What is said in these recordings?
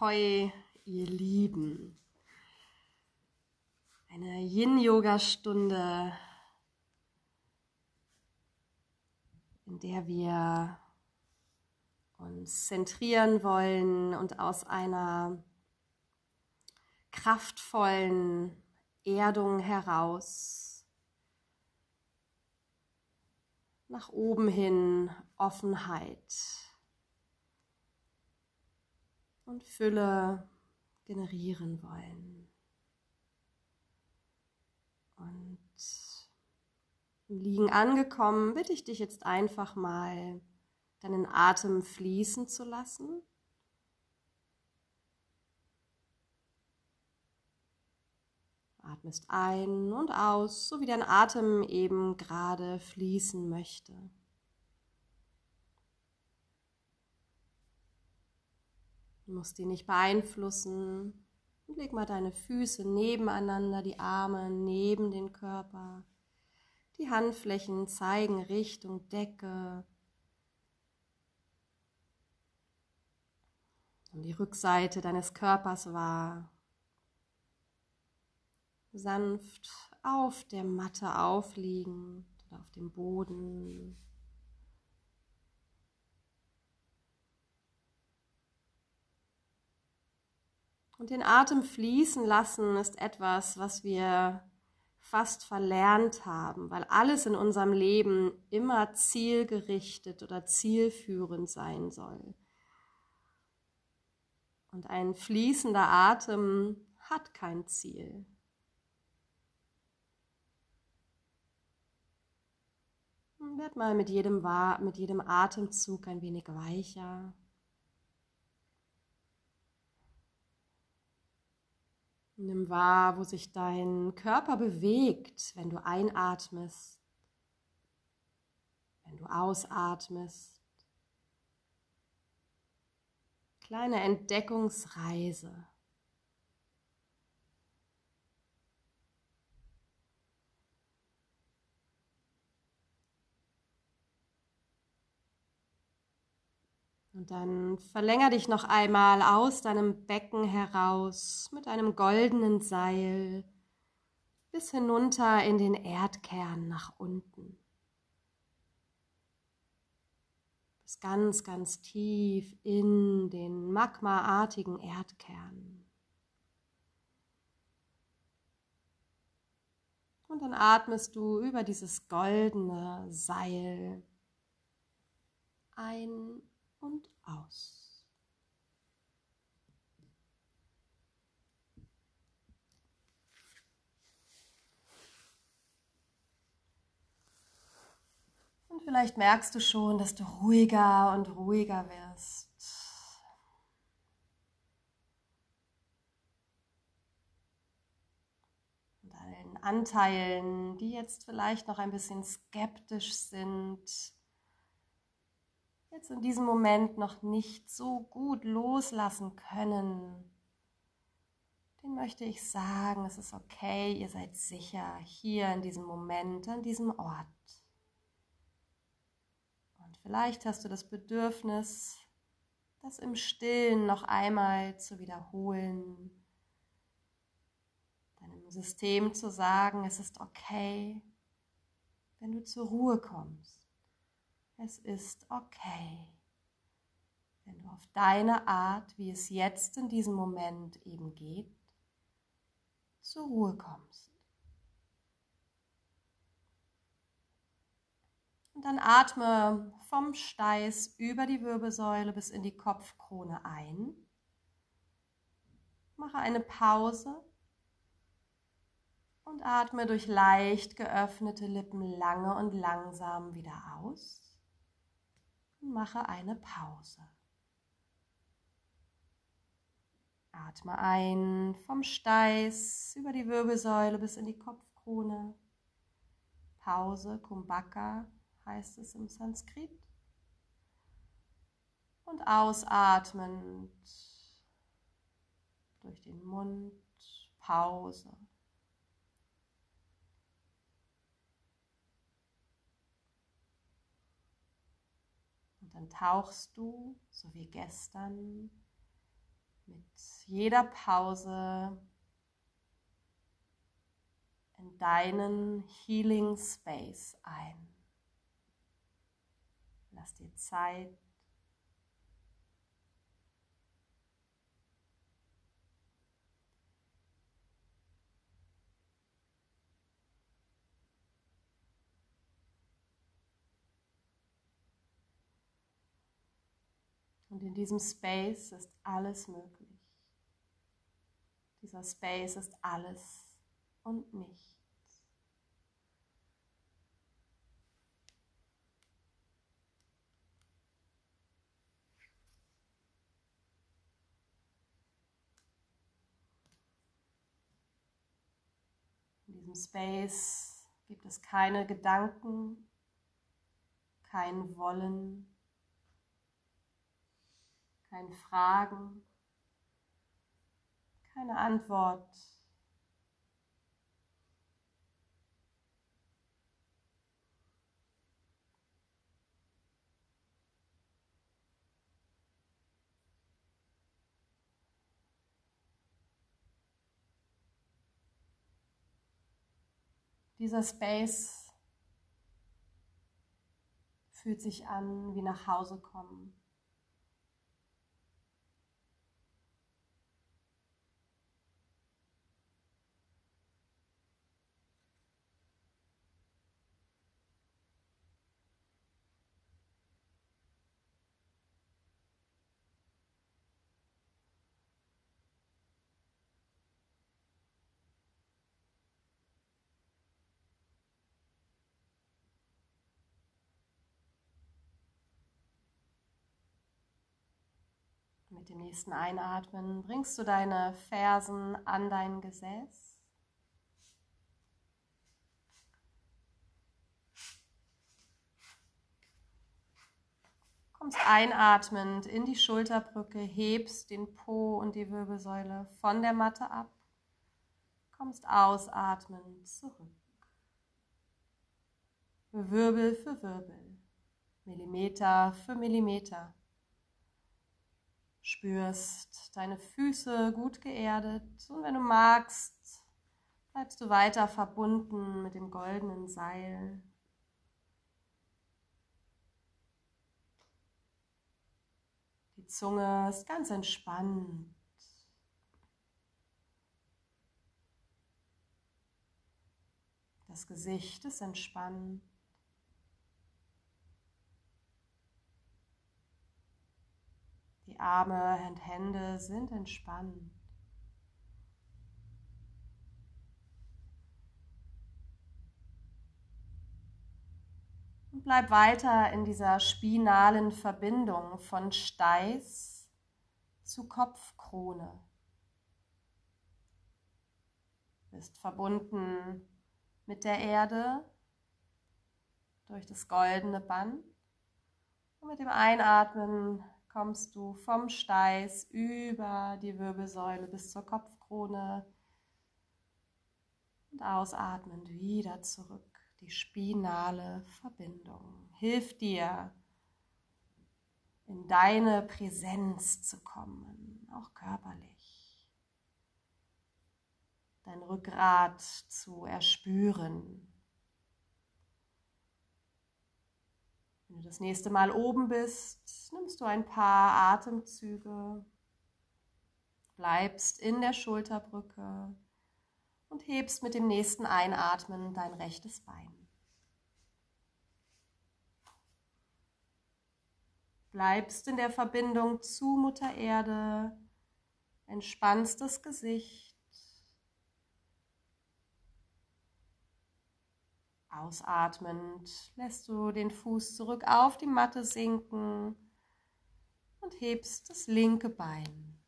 Ahoi, ihr Lieben. Eine Yin-Yoga-Stunde, in der wir uns zentrieren wollen und aus einer kraftvollen Erdung heraus nach oben hin Offenheit und Fülle generieren wollen. Und im Liegen angekommen, bitte ich dich jetzt einfach mal, deinen Atem fließen zu lassen. Atmest ein und aus, so wie dein Atem eben gerade fließen möchte. Du musst ihn nicht beeinflussen. Und leg mal deine Füße nebeneinander, die Arme neben den Körper. Die Handflächen zeigen Richtung Decke. Und die Rückseite deines Körpers wahr. Sanft auf der Matte aufliegend oder auf dem Boden. Und den Atem fließen lassen ist etwas, was wir fast verlernt haben, weil alles in unserem Leben immer zielgerichtet oder zielführend sein soll. Und ein fließender Atem hat kein Ziel. Werd mal mit jedem, mit jedem Atemzug ein wenig weicher. Nimm wahr, wo sich dein Körper bewegt, wenn du einatmest, wenn du ausatmest. Kleine Entdeckungsreise. Und dann verlänger dich noch einmal aus deinem Becken heraus mit einem goldenen Seil bis hinunter in den Erdkern nach unten. Bis ganz, ganz tief in den magmaartigen Erdkern. Und dann atmest du über dieses goldene Seil ein und aus. Und vielleicht merkst du schon, dass du ruhiger und ruhiger wirst. Und allen Anteilen, die jetzt vielleicht noch ein bisschen skeptisch sind, jetzt in diesem Moment noch nicht so gut loslassen können, den möchte ich sagen, es ist okay, ihr seid sicher hier in diesem Moment, an diesem Ort. Und vielleicht hast du das Bedürfnis, das im Stillen noch einmal zu wiederholen, deinem System zu sagen, es ist okay, wenn du zur Ruhe kommst. Es ist okay, wenn du auf deine Art, wie es jetzt in diesem Moment eben geht, zur Ruhe kommst. Und dann atme vom Steiß über die Wirbelsäule bis in die Kopfkrone ein. Mache eine Pause und atme durch leicht geöffnete Lippen lange und langsam wieder aus mache eine Pause. Atme ein vom Steiß über die Wirbelsäule bis in die Kopfkrone. Pause, Kumbhaka heißt es im Sanskrit. Und ausatmend durch den Mund, Pause. Dann tauchst du, so wie gestern, mit jeder Pause in deinen Healing Space ein. Lass dir Zeit. Und in diesem Space ist alles möglich. Dieser Space ist alles und nichts. In diesem Space gibt es keine Gedanken, kein Wollen, keine Fragen, keine Antwort. Dieser Space fühlt sich an wie nach Hause kommen. Mit dem nächsten Einatmen bringst du deine Fersen an dein Gesäß. Kommst einatmend in die Schulterbrücke, hebst den Po und die Wirbelsäule von der Matte ab. Kommst ausatmend zurück. Wirbel für Wirbel, Millimeter für Millimeter spürst deine Füße gut geerdet und wenn du magst, bleibst du weiter verbunden mit dem goldenen Seil. Die Zunge ist ganz entspannt. Das Gesicht ist entspannt. Die Arme und Hände sind entspannt. Und bleib weiter in dieser spinalen Verbindung von Steiß zu Kopfkrone. Bist verbunden mit der Erde durch das goldene Band. Und mit dem Einatmen kommst du vom Steiß über die Wirbelsäule bis zur Kopfkrone und ausatmend wieder zurück. Die spinale Verbindung hilft dir, in deine Präsenz zu kommen, auch körperlich. Dein Rückgrat zu erspüren. Wenn du das nächste Mal oben bist, nimmst du ein paar Atemzüge, bleibst in der Schulterbrücke und hebst mit dem nächsten Einatmen dein rechtes Bein. Bleibst in der Verbindung zu Mutter Erde, entspannst das Gesicht Ausatmend lässt du den Fuß zurück auf die Matte sinken und hebst das linke Bein.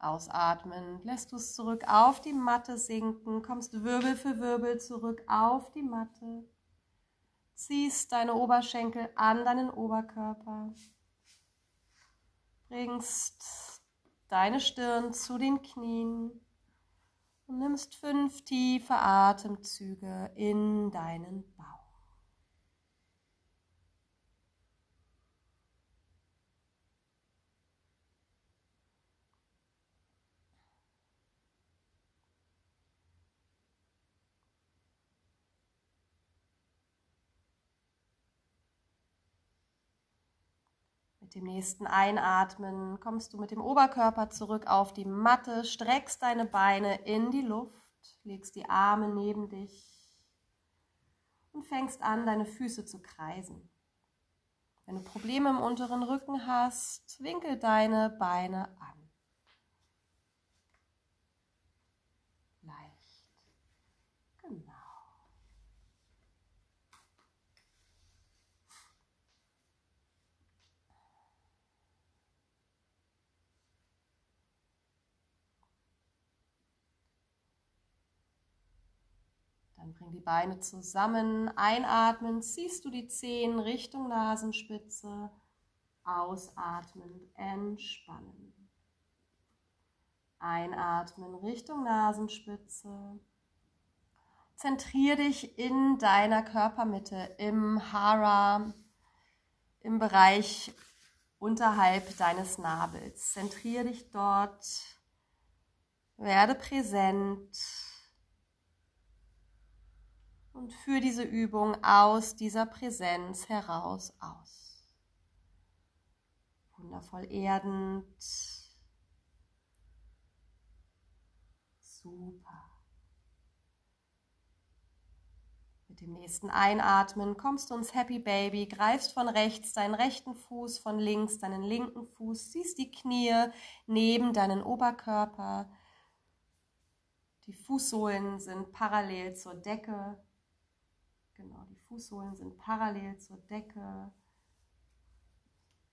Ausatmen. Lässt du es zurück auf die Matte sinken, kommst Wirbel für Wirbel zurück auf die Matte, ziehst deine Oberschenkel an deinen Oberkörper, Bringst deine Stirn zu den Knien. Und nimmst fünf tiefe Atemzüge in deinen Bauch. Mit dem nächsten Einatmen kommst du mit dem Oberkörper zurück auf die Matte, streckst deine Beine in die Luft, legst die Arme neben dich und fängst an, deine Füße zu kreisen. Wenn du Probleme im unteren Rücken hast, winkel deine Beine an. Dann bring die Beine zusammen. Einatmen, ziehst du die Zehen Richtung Nasenspitze. Ausatmen, entspannen. Einatmen Richtung Nasenspitze. Zentrier dich in deiner Körpermitte, im Hara, im Bereich unterhalb deines Nabels. Zentrier dich dort. Werde präsent und führe diese Übung aus dieser Präsenz heraus aus. Wundervoll erdend. Super. Mit dem nächsten Einatmen kommst du ins Happy Baby, greifst von rechts deinen rechten Fuß, von links deinen linken Fuß, ziehst die Knie neben deinen Oberkörper. Die Fußsohlen sind parallel zur Decke. Genau, die Fußsohlen sind parallel zur Decke.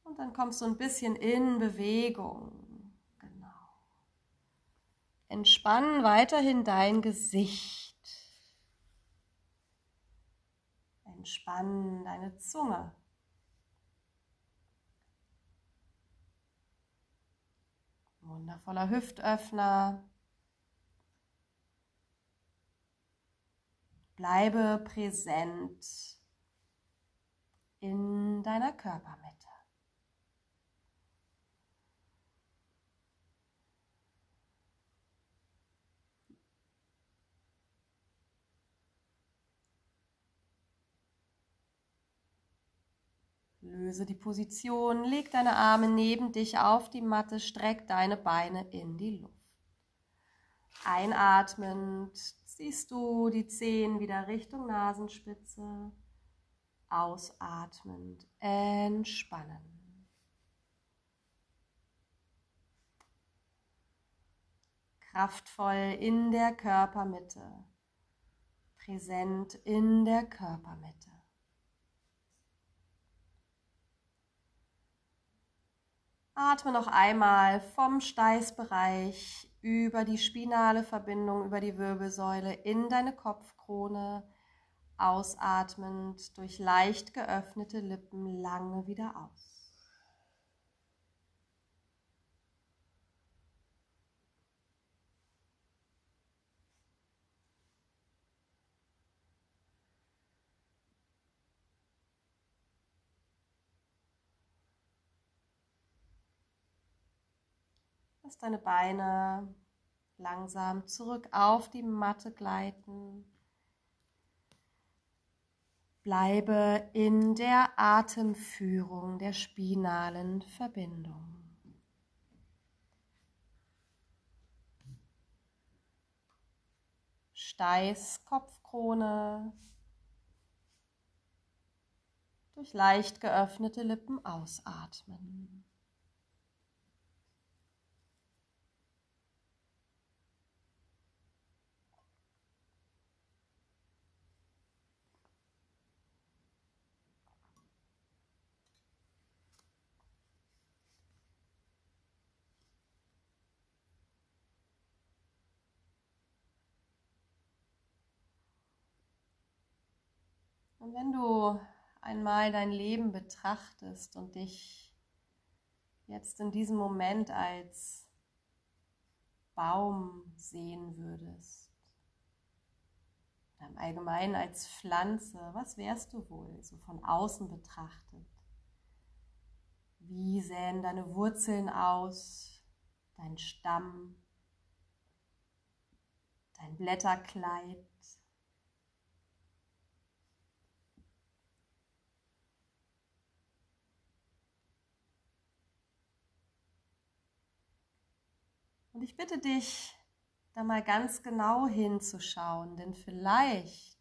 Und dann kommst du ein bisschen in Bewegung. Genau. Entspann weiterhin dein Gesicht. Entspann deine Zunge. Wundervoller Hüftöffner. Bleibe präsent in deiner Körpermitte. Löse die Position, leg deine Arme neben dich auf die Matte, streck deine Beine in die Luft. Einatmend ziehst du die Zehen wieder Richtung Nasenspitze. Ausatmend entspannen. Kraftvoll in der Körpermitte. Präsent in der Körpermitte. Atme noch einmal vom Steißbereich über die spinale Verbindung, über die Wirbelsäule in deine Kopfkrone. Ausatmend durch leicht geöffnete Lippen lange wieder aus. Lass deine Beine langsam zurück auf die Matte gleiten. Bleibe in der Atemführung der spinalen Verbindung. Steiß Kopfkrone durch leicht geöffnete Lippen ausatmen. Und wenn du einmal dein Leben betrachtest und dich jetzt in diesem Moment als Baum sehen würdest, im Allgemeinen als Pflanze, was wärst du wohl so von außen betrachtet? Wie sähen deine Wurzeln aus, dein Stamm, dein Blätterkleid? Und ich bitte dich, da mal ganz genau hinzuschauen, denn vielleicht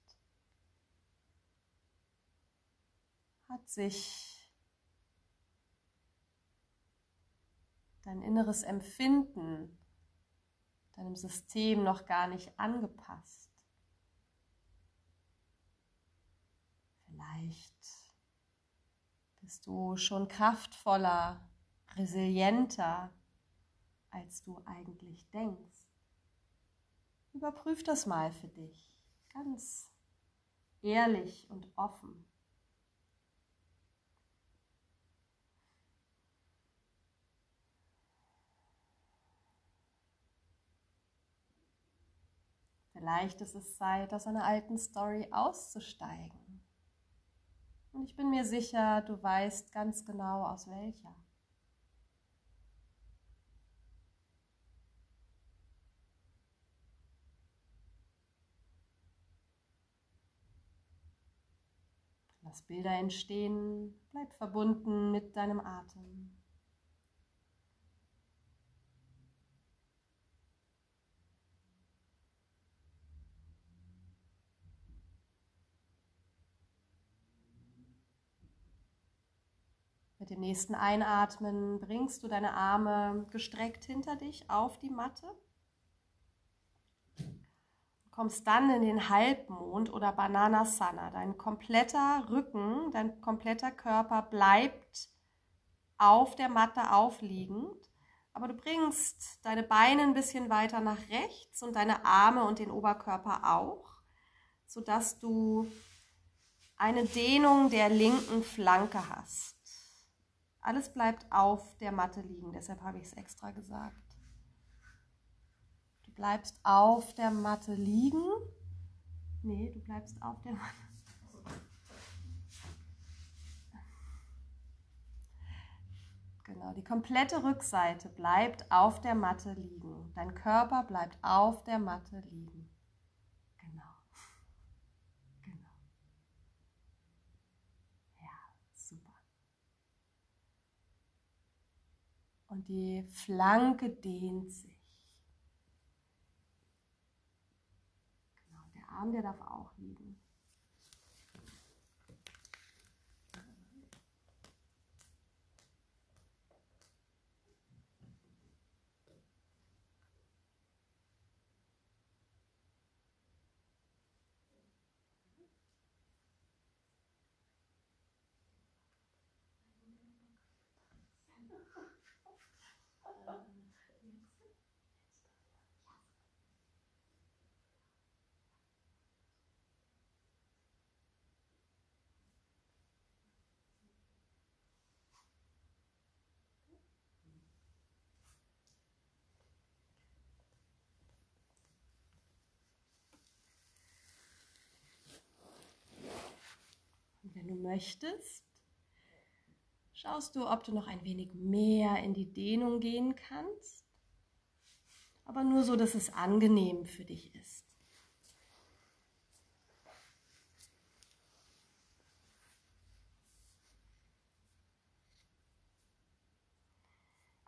hat sich dein inneres Empfinden deinem System noch gar nicht angepasst. Vielleicht bist du schon kraftvoller, resilienter, als du eigentlich denkst. Überprüf das mal für dich, ganz ehrlich und offen. Vielleicht ist es Zeit, aus einer alten Story auszusteigen. Und ich bin mir sicher, du weißt ganz genau, aus welcher. Lass Bilder entstehen, bleib verbunden mit deinem Atem. Mit dem nächsten Einatmen bringst du deine Arme gestreckt hinter dich auf die Matte kommst dann in den Halbmond oder Bananasana. Dein kompletter Rücken, dein kompletter Körper bleibt auf der Matte aufliegend, aber du bringst deine Beine ein bisschen weiter nach rechts und deine Arme und den Oberkörper auch, sodass du eine Dehnung der linken Flanke hast. Alles bleibt auf der Matte liegen, deshalb habe ich es extra gesagt bleibst auf der Matte liegen. Nee, du bleibst auf der Matte. Genau, die komplette Rückseite bleibt auf der Matte liegen. Dein Körper bleibt auf der Matte liegen. Genau. Genau. Ja, super. Und die Flanke dehnt sich. Arm, der darf auch liegen. Wenn du möchtest, schaust du, ob du noch ein wenig mehr in die Dehnung gehen kannst, aber nur so, dass es angenehm für dich ist.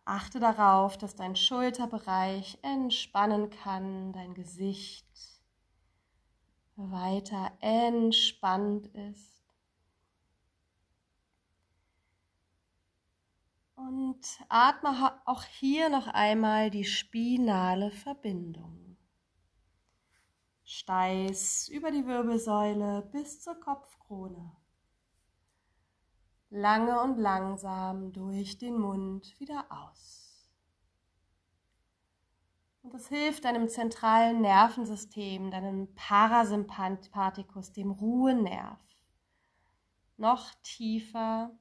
Achte darauf, dass dein Schulterbereich entspannen kann, dein Gesicht weiter entspannt ist. Und atme auch hier noch einmal die spinale Verbindung. Steiß über die Wirbelsäule bis zur Kopfkrone. Lange und langsam durch den Mund wieder aus. Und das hilft deinem zentralen Nervensystem, deinem Parasympathikus, dem Ruhenerv, noch tiefer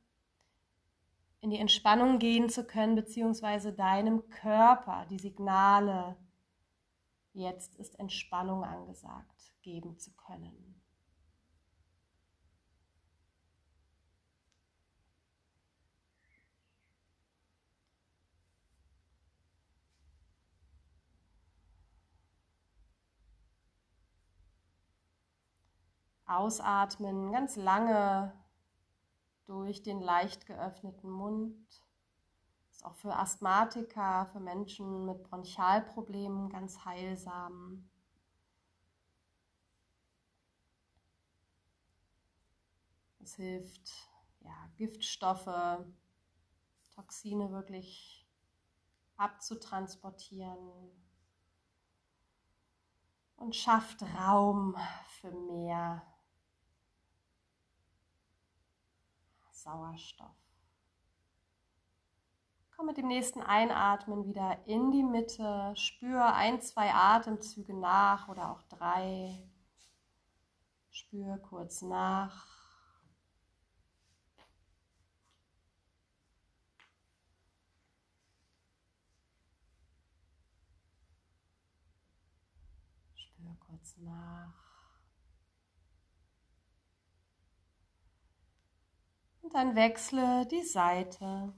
in die Entspannung gehen zu können, beziehungsweise deinem Körper die Signale, jetzt ist Entspannung angesagt, geben zu können. Ausatmen ganz lange durch den leicht geöffneten Mund. Ist auch für Asthmatiker, für Menschen mit Bronchialproblemen ganz heilsam. Es hilft, ja, Giftstoffe, Toxine wirklich abzutransportieren und schafft Raum für mehr Sauerstoff. Komm mit dem nächsten Einatmen wieder in die Mitte. Spür ein, zwei Atemzüge nach oder auch drei. Spür kurz nach. Spür kurz nach. Und dann wechsle die Seite.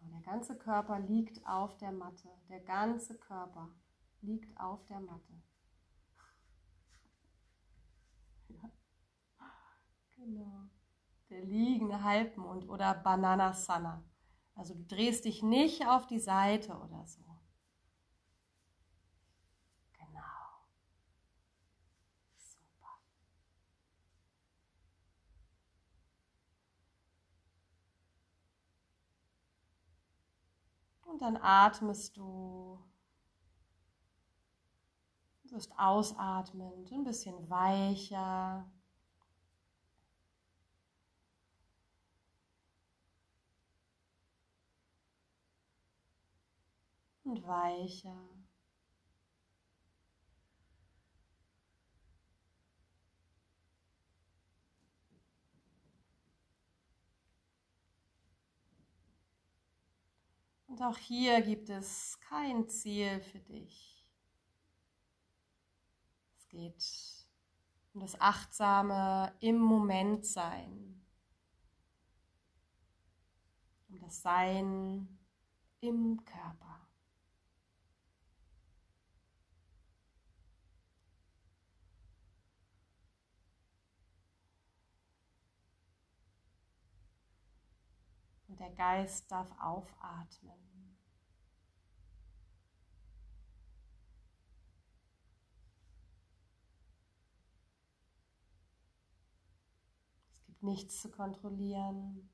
Genau, der ganze Körper liegt auf der Matte. Der ganze Körper liegt auf der Matte. Genau. Der liegende Halbmond oder Bananasana. Also du drehst dich nicht auf die Seite oder so. Genau. Super. Und dann atmest du Du wirst ausatmend, ein bisschen weicher, und weicher. Und auch hier gibt es kein Ziel für dich. Es geht um das achtsame im Moment sein, um das Sein im Körper. Der Geist darf aufatmen. Es gibt nichts zu kontrollieren.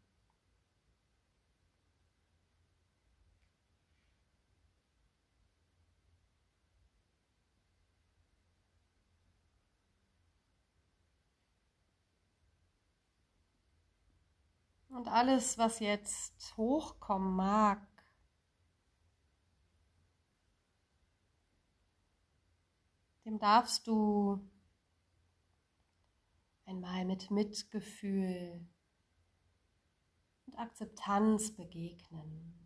Und alles, was jetzt hochkommen mag, dem darfst du einmal mit Mitgefühl und Akzeptanz begegnen.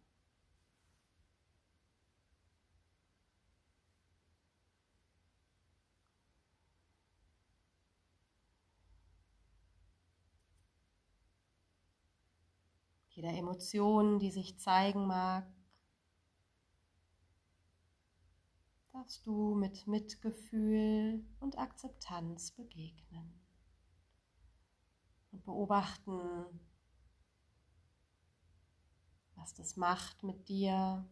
Jeder Emotion, die sich zeigen mag, darfst du mit Mitgefühl und Akzeptanz begegnen und beobachten, was das macht mit dir,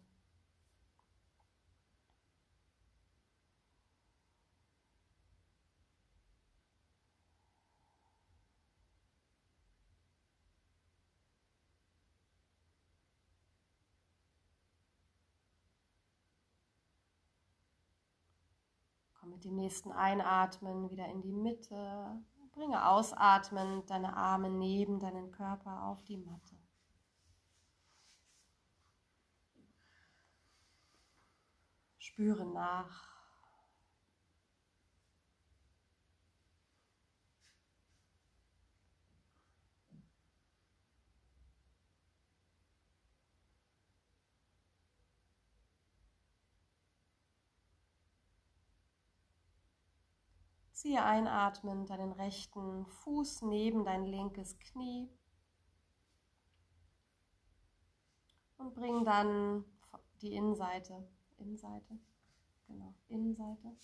mit dem nächsten Einatmen wieder in die Mitte. Bringe ausatmend deine Arme neben deinen Körper auf die Matte. Spüre nach. Ziehe einatmend deinen rechten Fuß neben dein linkes Knie und bring dann die Innenseite, Innenseite, genau, Innenseite.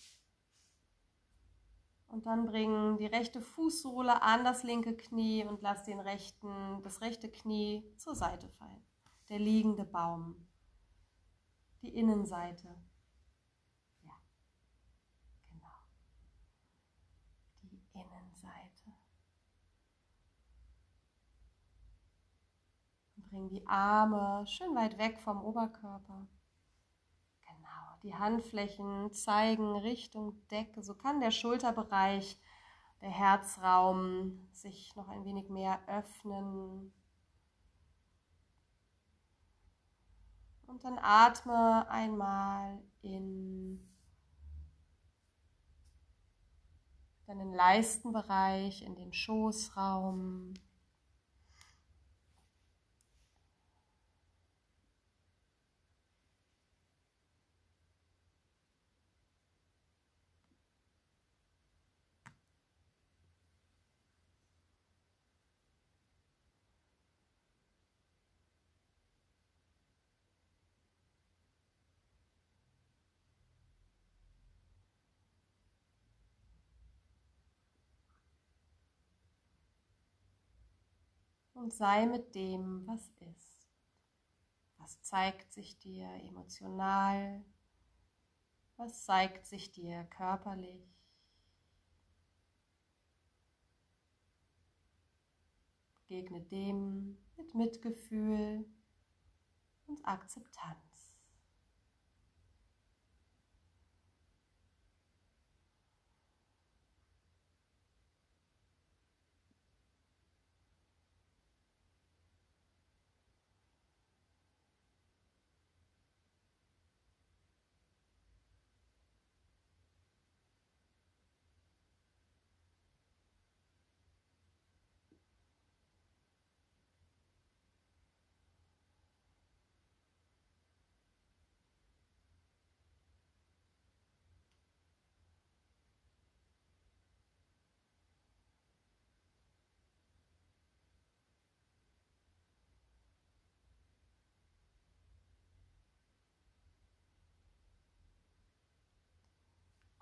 Und dann bring die rechte Fußsohle an das linke Knie und lass den rechten, das rechte Knie zur Seite fallen. Der liegende Baum. Die Innenseite. Bring die Arme schön weit weg vom Oberkörper. Genau, die Handflächen zeigen Richtung Decke. So kann der Schulterbereich, der Herzraum sich noch ein wenig mehr öffnen. Und dann atme einmal in deinen Leistenbereich, in den Schoßraum. Und sei mit dem, was ist. Was zeigt sich dir emotional? Was zeigt sich dir körperlich? Begegne dem mit Mitgefühl und Akzeptanz.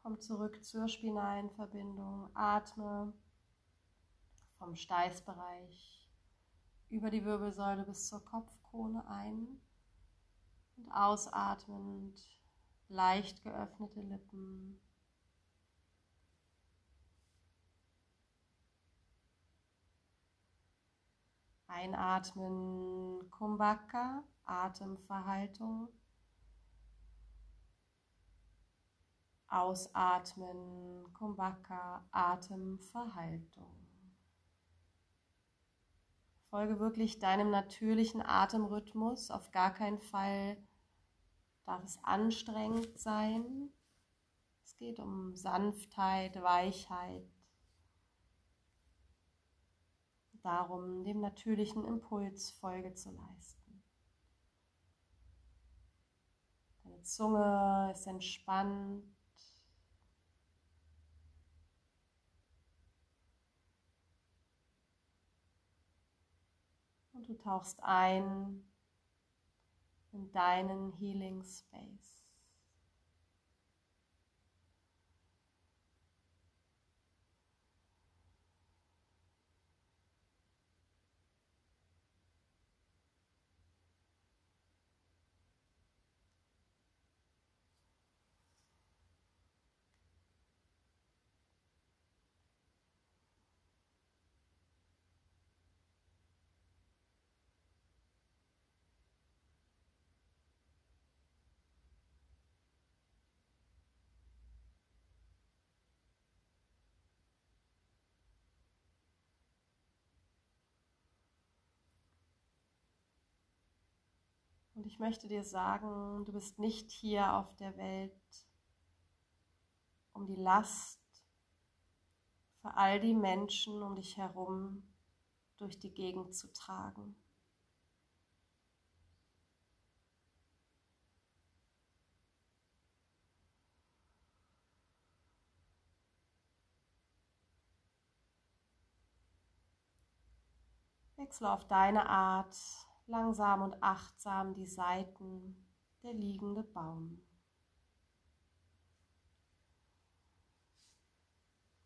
Komm zurück zur spinalen Verbindung. Atme vom Steißbereich über die Wirbelsäule bis zur Kopfkrone ein und ausatmend leicht geöffnete Lippen. Einatmen Kumbhaka, Atemverhaltung. Ausatmen, Kumbhaka, Atemverhaltung. Folge wirklich deinem natürlichen Atemrhythmus. Auf gar keinen Fall darf es anstrengend sein. Es geht um Sanftheit, Weichheit. Darum, dem natürlichen Impuls Folge zu leisten. Deine Zunge ist entspannt. Tauchst ein in deinen Healing Space. Und ich möchte dir sagen, du bist nicht hier auf der Welt, um die Last für all die Menschen um dich herum durch die Gegend zu tragen. Wechsle auf deine Art langsam und achtsam die Seiten der liegende Baum.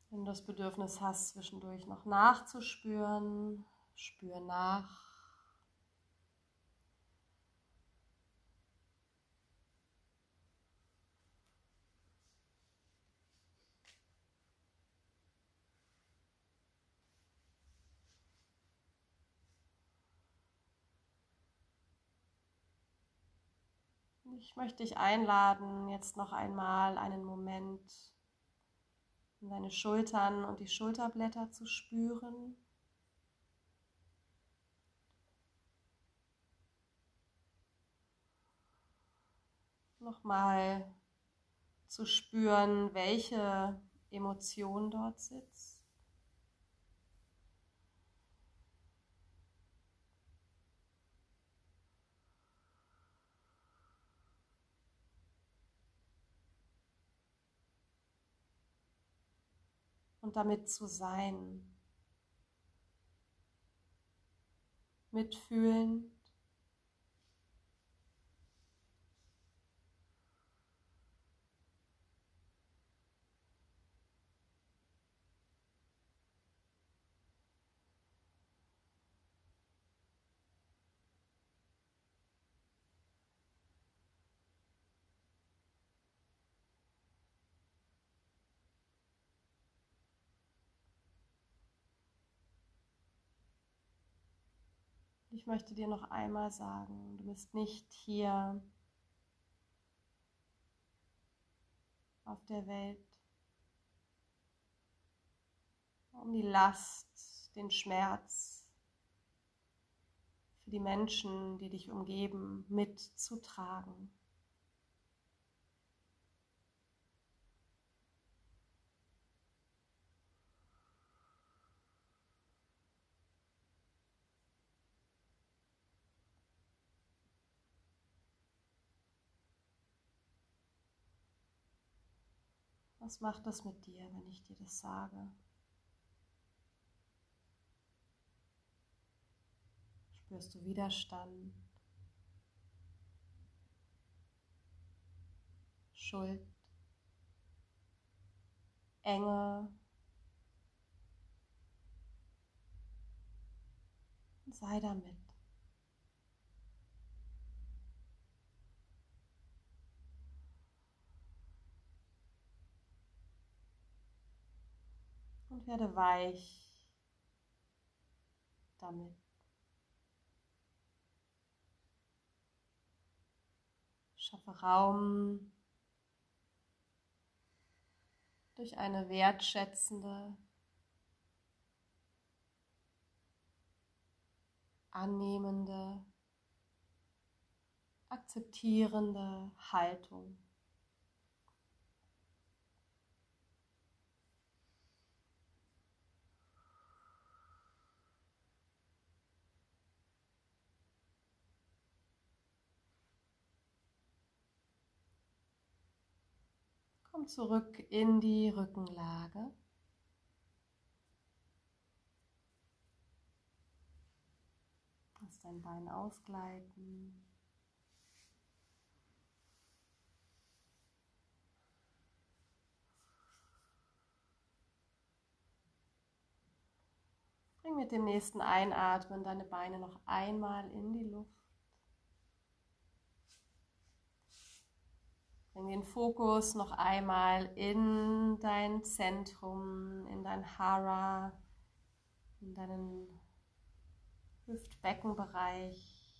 Wenn du das Bedürfnis hast, zwischendurch noch nachzuspüren, spür nach. Ich möchte dich einladen, jetzt noch einmal einen Moment in deine Schultern und die Schulterblätter zu spüren. Nochmal zu spüren, welche Emotion dort sitzt. Und damit zu sein. Mitfühlend. Ich möchte dir noch einmal sagen, du bist nicht hier auf der Welt, um die Last, den Schmerz für die Menschen, die dich umgeben, mitzutragen. Was macht das mit dir, wenn ich dir das sage? Spürst du Widerstand? Schuld? Enge? Sei damit. Und werde weich damit. Schaffe Raum durch eine wertschätzende, annehmende, akzeptierende Haltung. Komm zurück in die Rückenlage. Lass dein Bein ausgleiten. Bring mit dem nächsten Einatmen deine Beine noch einmal in die Luft. Bring den Fokus noch einmal in dein Zentrum, in dein Hara, in deinen Hüftbeckenbereich.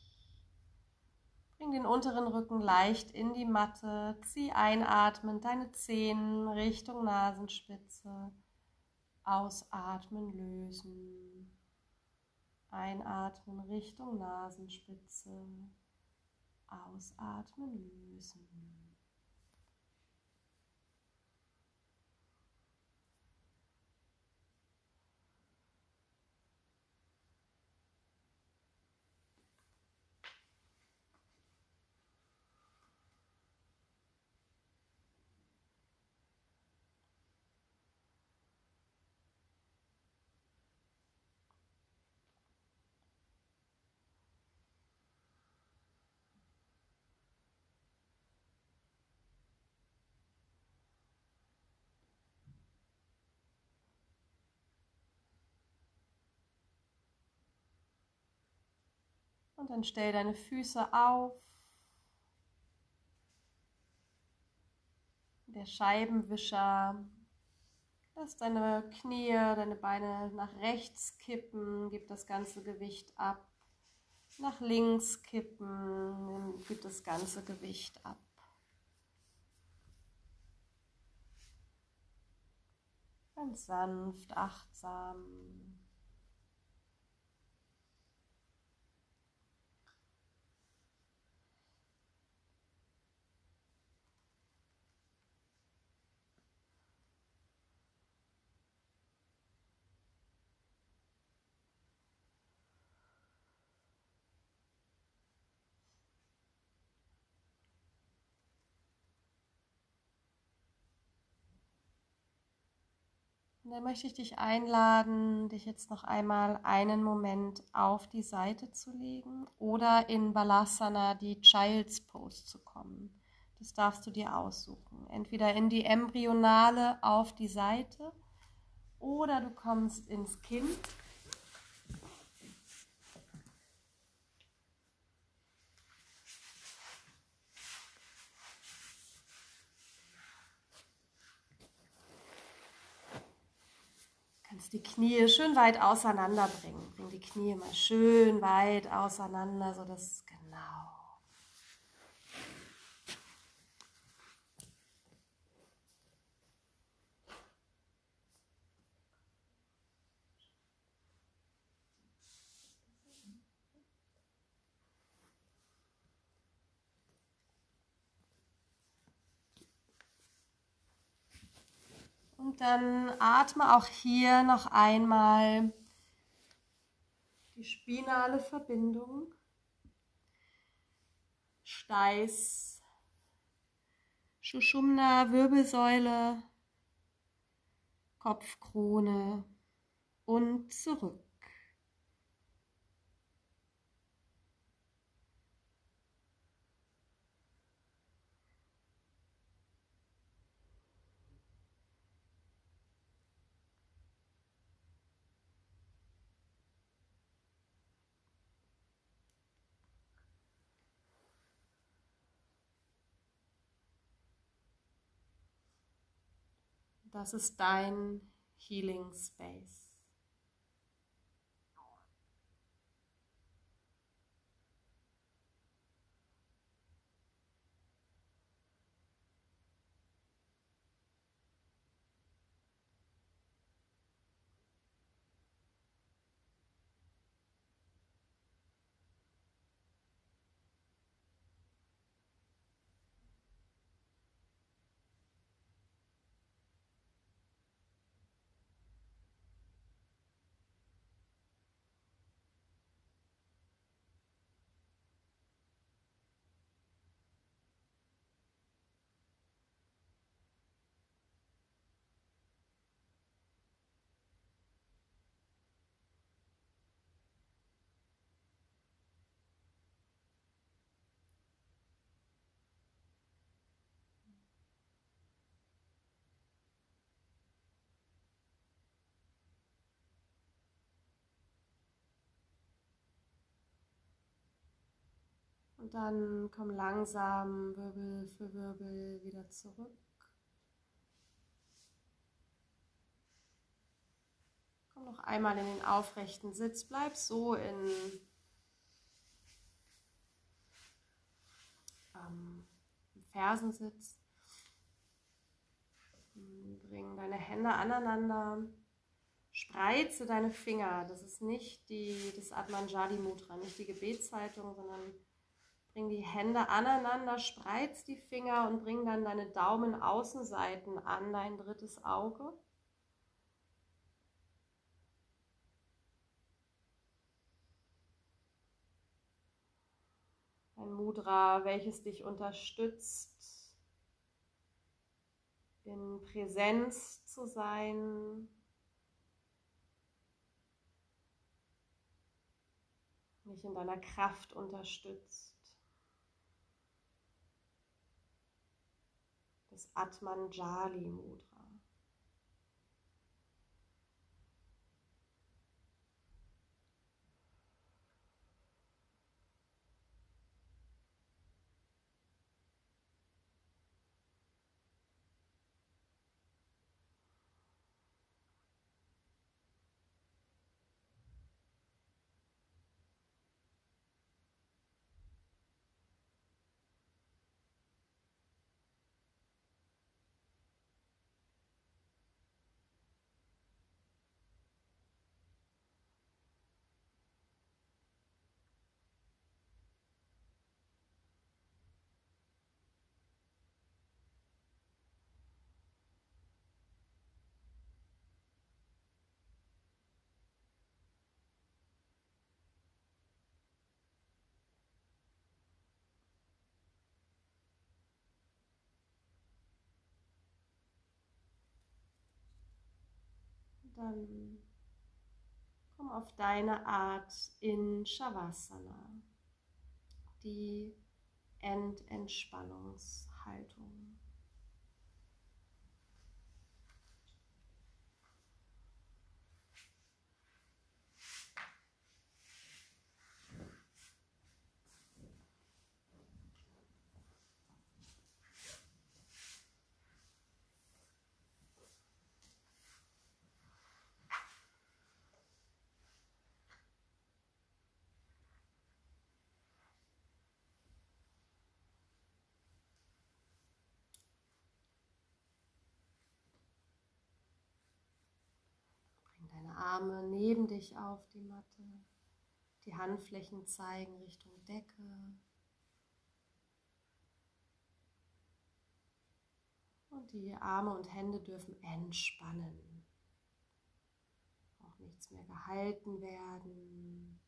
Bring den unteren Rücken leicht in die Matte. Zieh einatmen deine Zehen Richtung Nasenspitze. Ausatmen, lösen. Einatmen Richtung Nasenspitze. Ausatmen lösen. Und dann stell deine Füße auf. Der Scheibenwischer. Lass deine Knie, deine Beine nach rechts kippen, gib das ganze Gewicht ab. Nach links kippen, gib das ganze Gewicht ab. Ganz sanft, achtsam. Und dann möchte ich dich einladen, dich jetzt noch einmal einen Moment auf die Seite zu legen oder in Balasana, die Child's Pose zu kommen. Das darfst du dir aussuchen. Entweder in die Embryonale auf die Seite oder du kommst ins Kind kannst die Knie schön weit auseinander bringen. Bring die Knie mal schön weit auseinander, sodass genau. Und dann atme auch hier noch einmal die spinale Verbindung. Steiß, Schuschumna, Wirbelsäule, Kopfkrone und zurück. Das ist dein Healing Space. Und dann komm langsam Wirbel für Wirbel wieder zurück. Komm noch einmal in den aufrechten Sitz. Bleib so in ähm, Fersensitz. Bring deine Hände aneinander. Spreize deine Finger. Das ist nicht die, das Atmanjali Mudra, nicht die Gebetshaltung, sondern Bring die Hände aneinander, spreiz die Finger und bring dann deine Daumenaußenseiten an dein drittes Auge. Ein Mudra, welches dich unterstützt, in Präsenz zu sein, mich in deiner Kraft unterstützt. Das Atmanjali Mudra. Dann komm auf deine Art in Shavasana, die Endentspannungshaltung. Arme neben dich auf die Matte. Die Handflächen zeigen Richtung Decke. Und die Arme und Hände dürfen entspannen. Auch nichts mehr gehalten werden.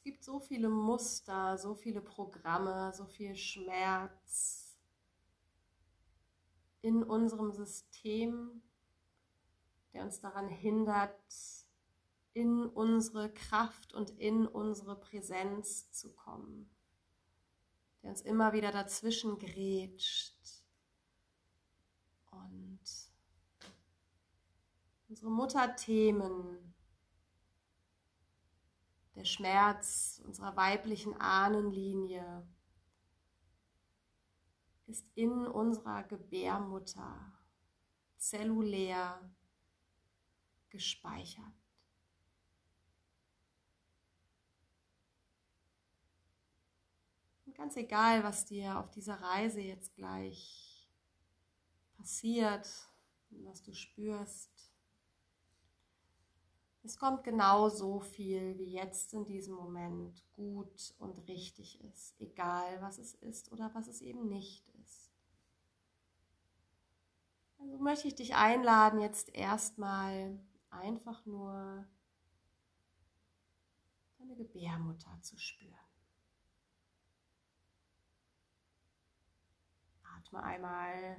Es gibt so viele Muster, so viele Programme, so viel Schmerz in unserem System, der uns daran hindert, in unsere Kraft und in unsere Präsenz zu kommen, der uns immer wieder dazwischen grätscht. Und unsere Mutterthemen der Schmerz unserer weiblichen Ahnenlinie ist in unserer Gebärmutter zellulär gespeichert. Ganz egal, was dir auf dieser Reise jetzt gleich passiert, was du spürst, es kommt genau so viel, wie jetzt in diesem Moment gut und richtig ist, egal was es ist oder was es eben nicht ist. Also möchte ich dich einladen, jetzt erstmal einfach nur deine Gebärmutter zu spüren. Atme einmal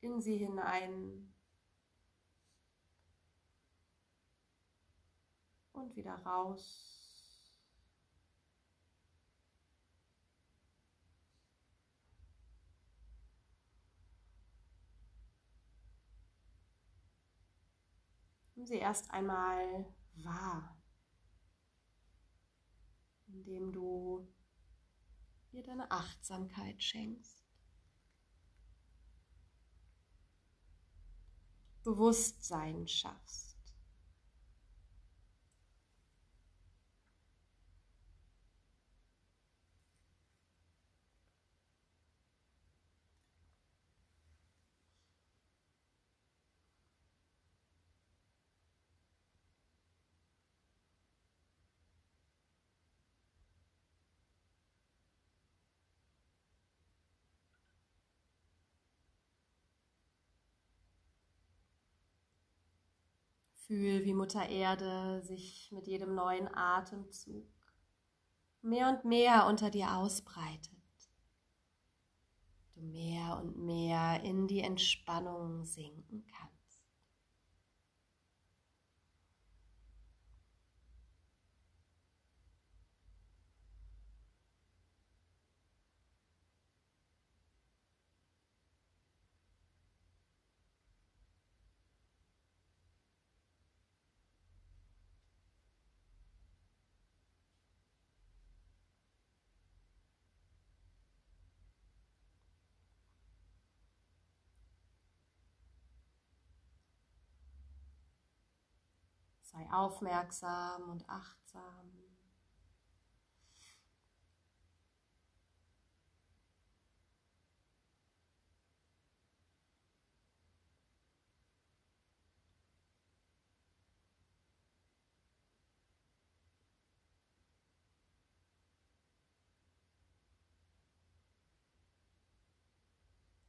in sie hinein und wieder raus. Nimm sie erst einmal wahr, indem du ihr deine Achtsamkeit schenkst. Bewusstsein schaffst. Fühl, wie Mutter Erde sich mit jedem neuen Atemzug mehr und mehr unter dir ausbreitet. Du mehr und mehr in die Entspannung sinken kannst. Sei aufmerksam und achtsam.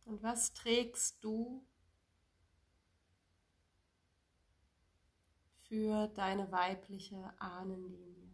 Und was trägst du für deine weibliche Ahnenlinie.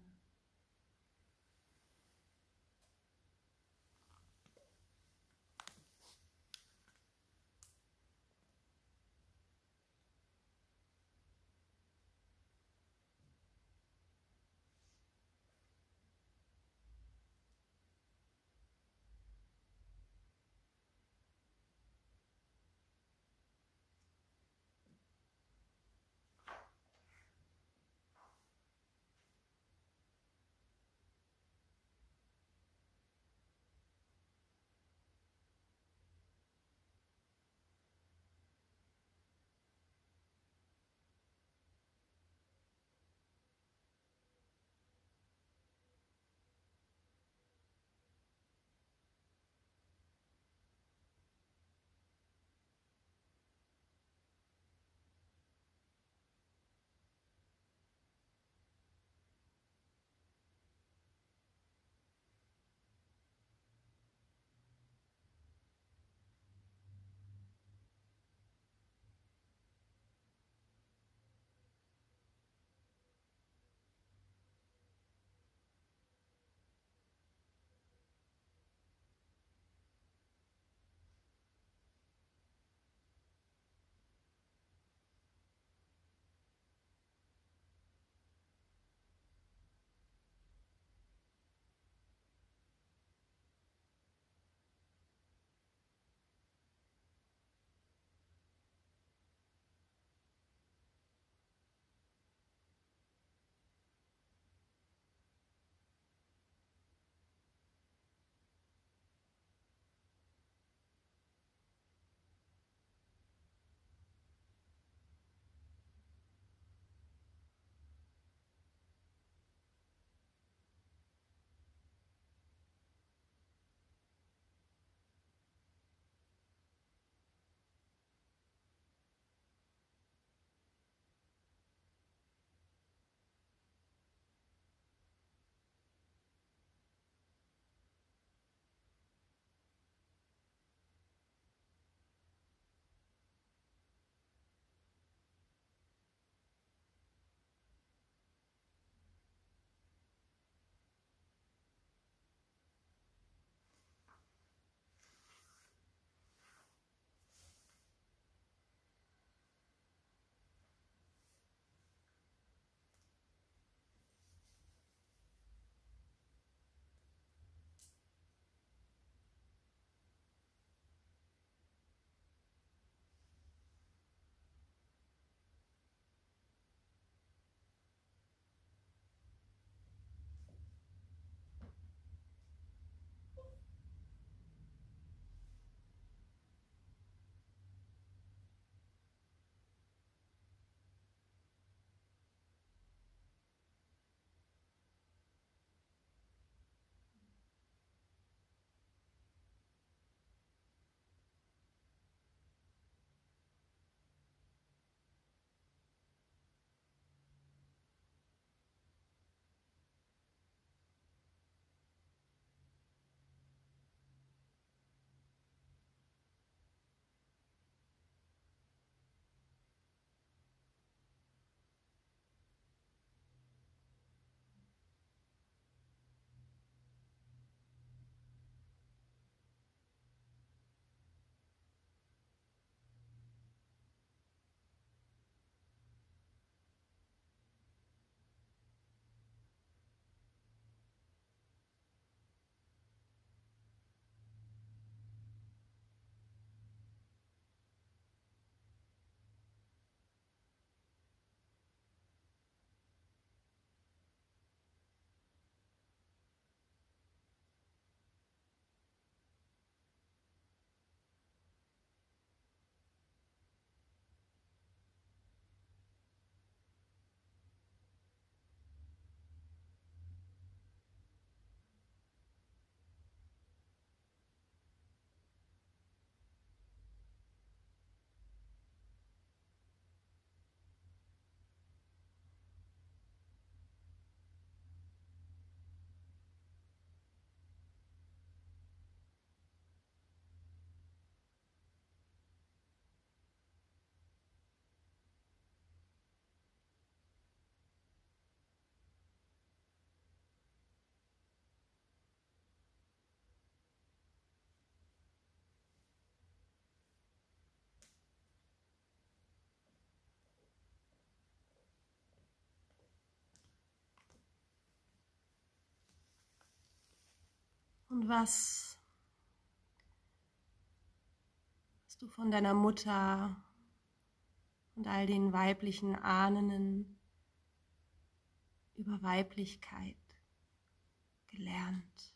Und was hast du von deiner Mutter und all den weiblichen Ahnen über Weiblichkeit gelernt?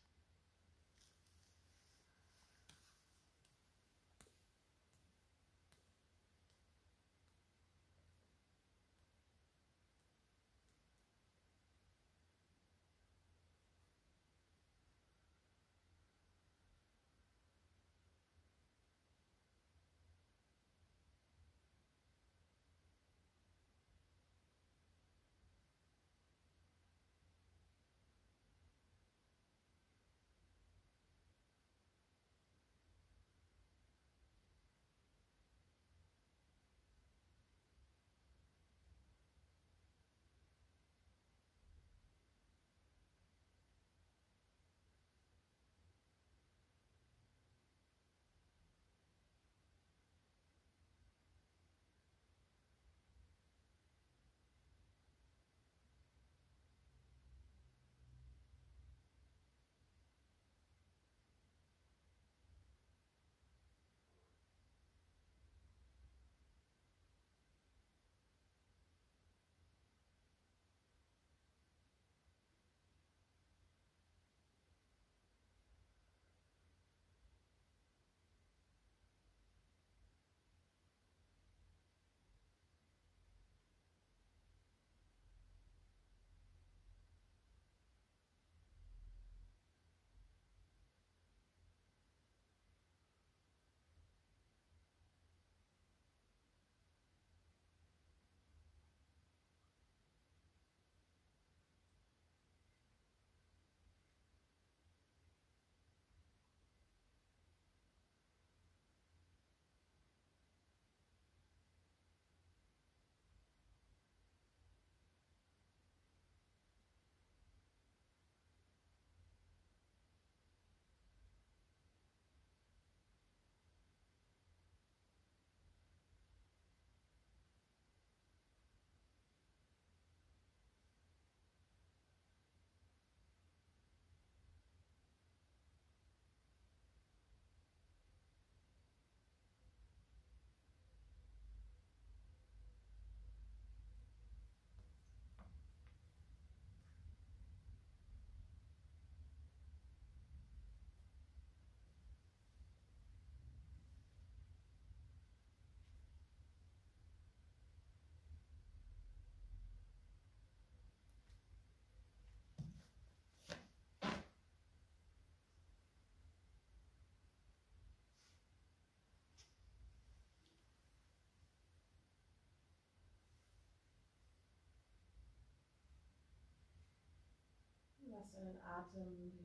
Lass deinen Atem wieder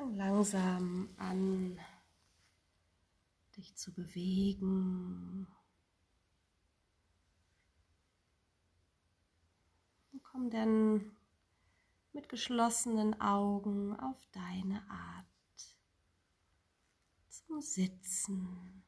Fang langsam an, dich zu bewegen. Und komm dann mit geschlossenen Augen auf deine Art zum Sitzen.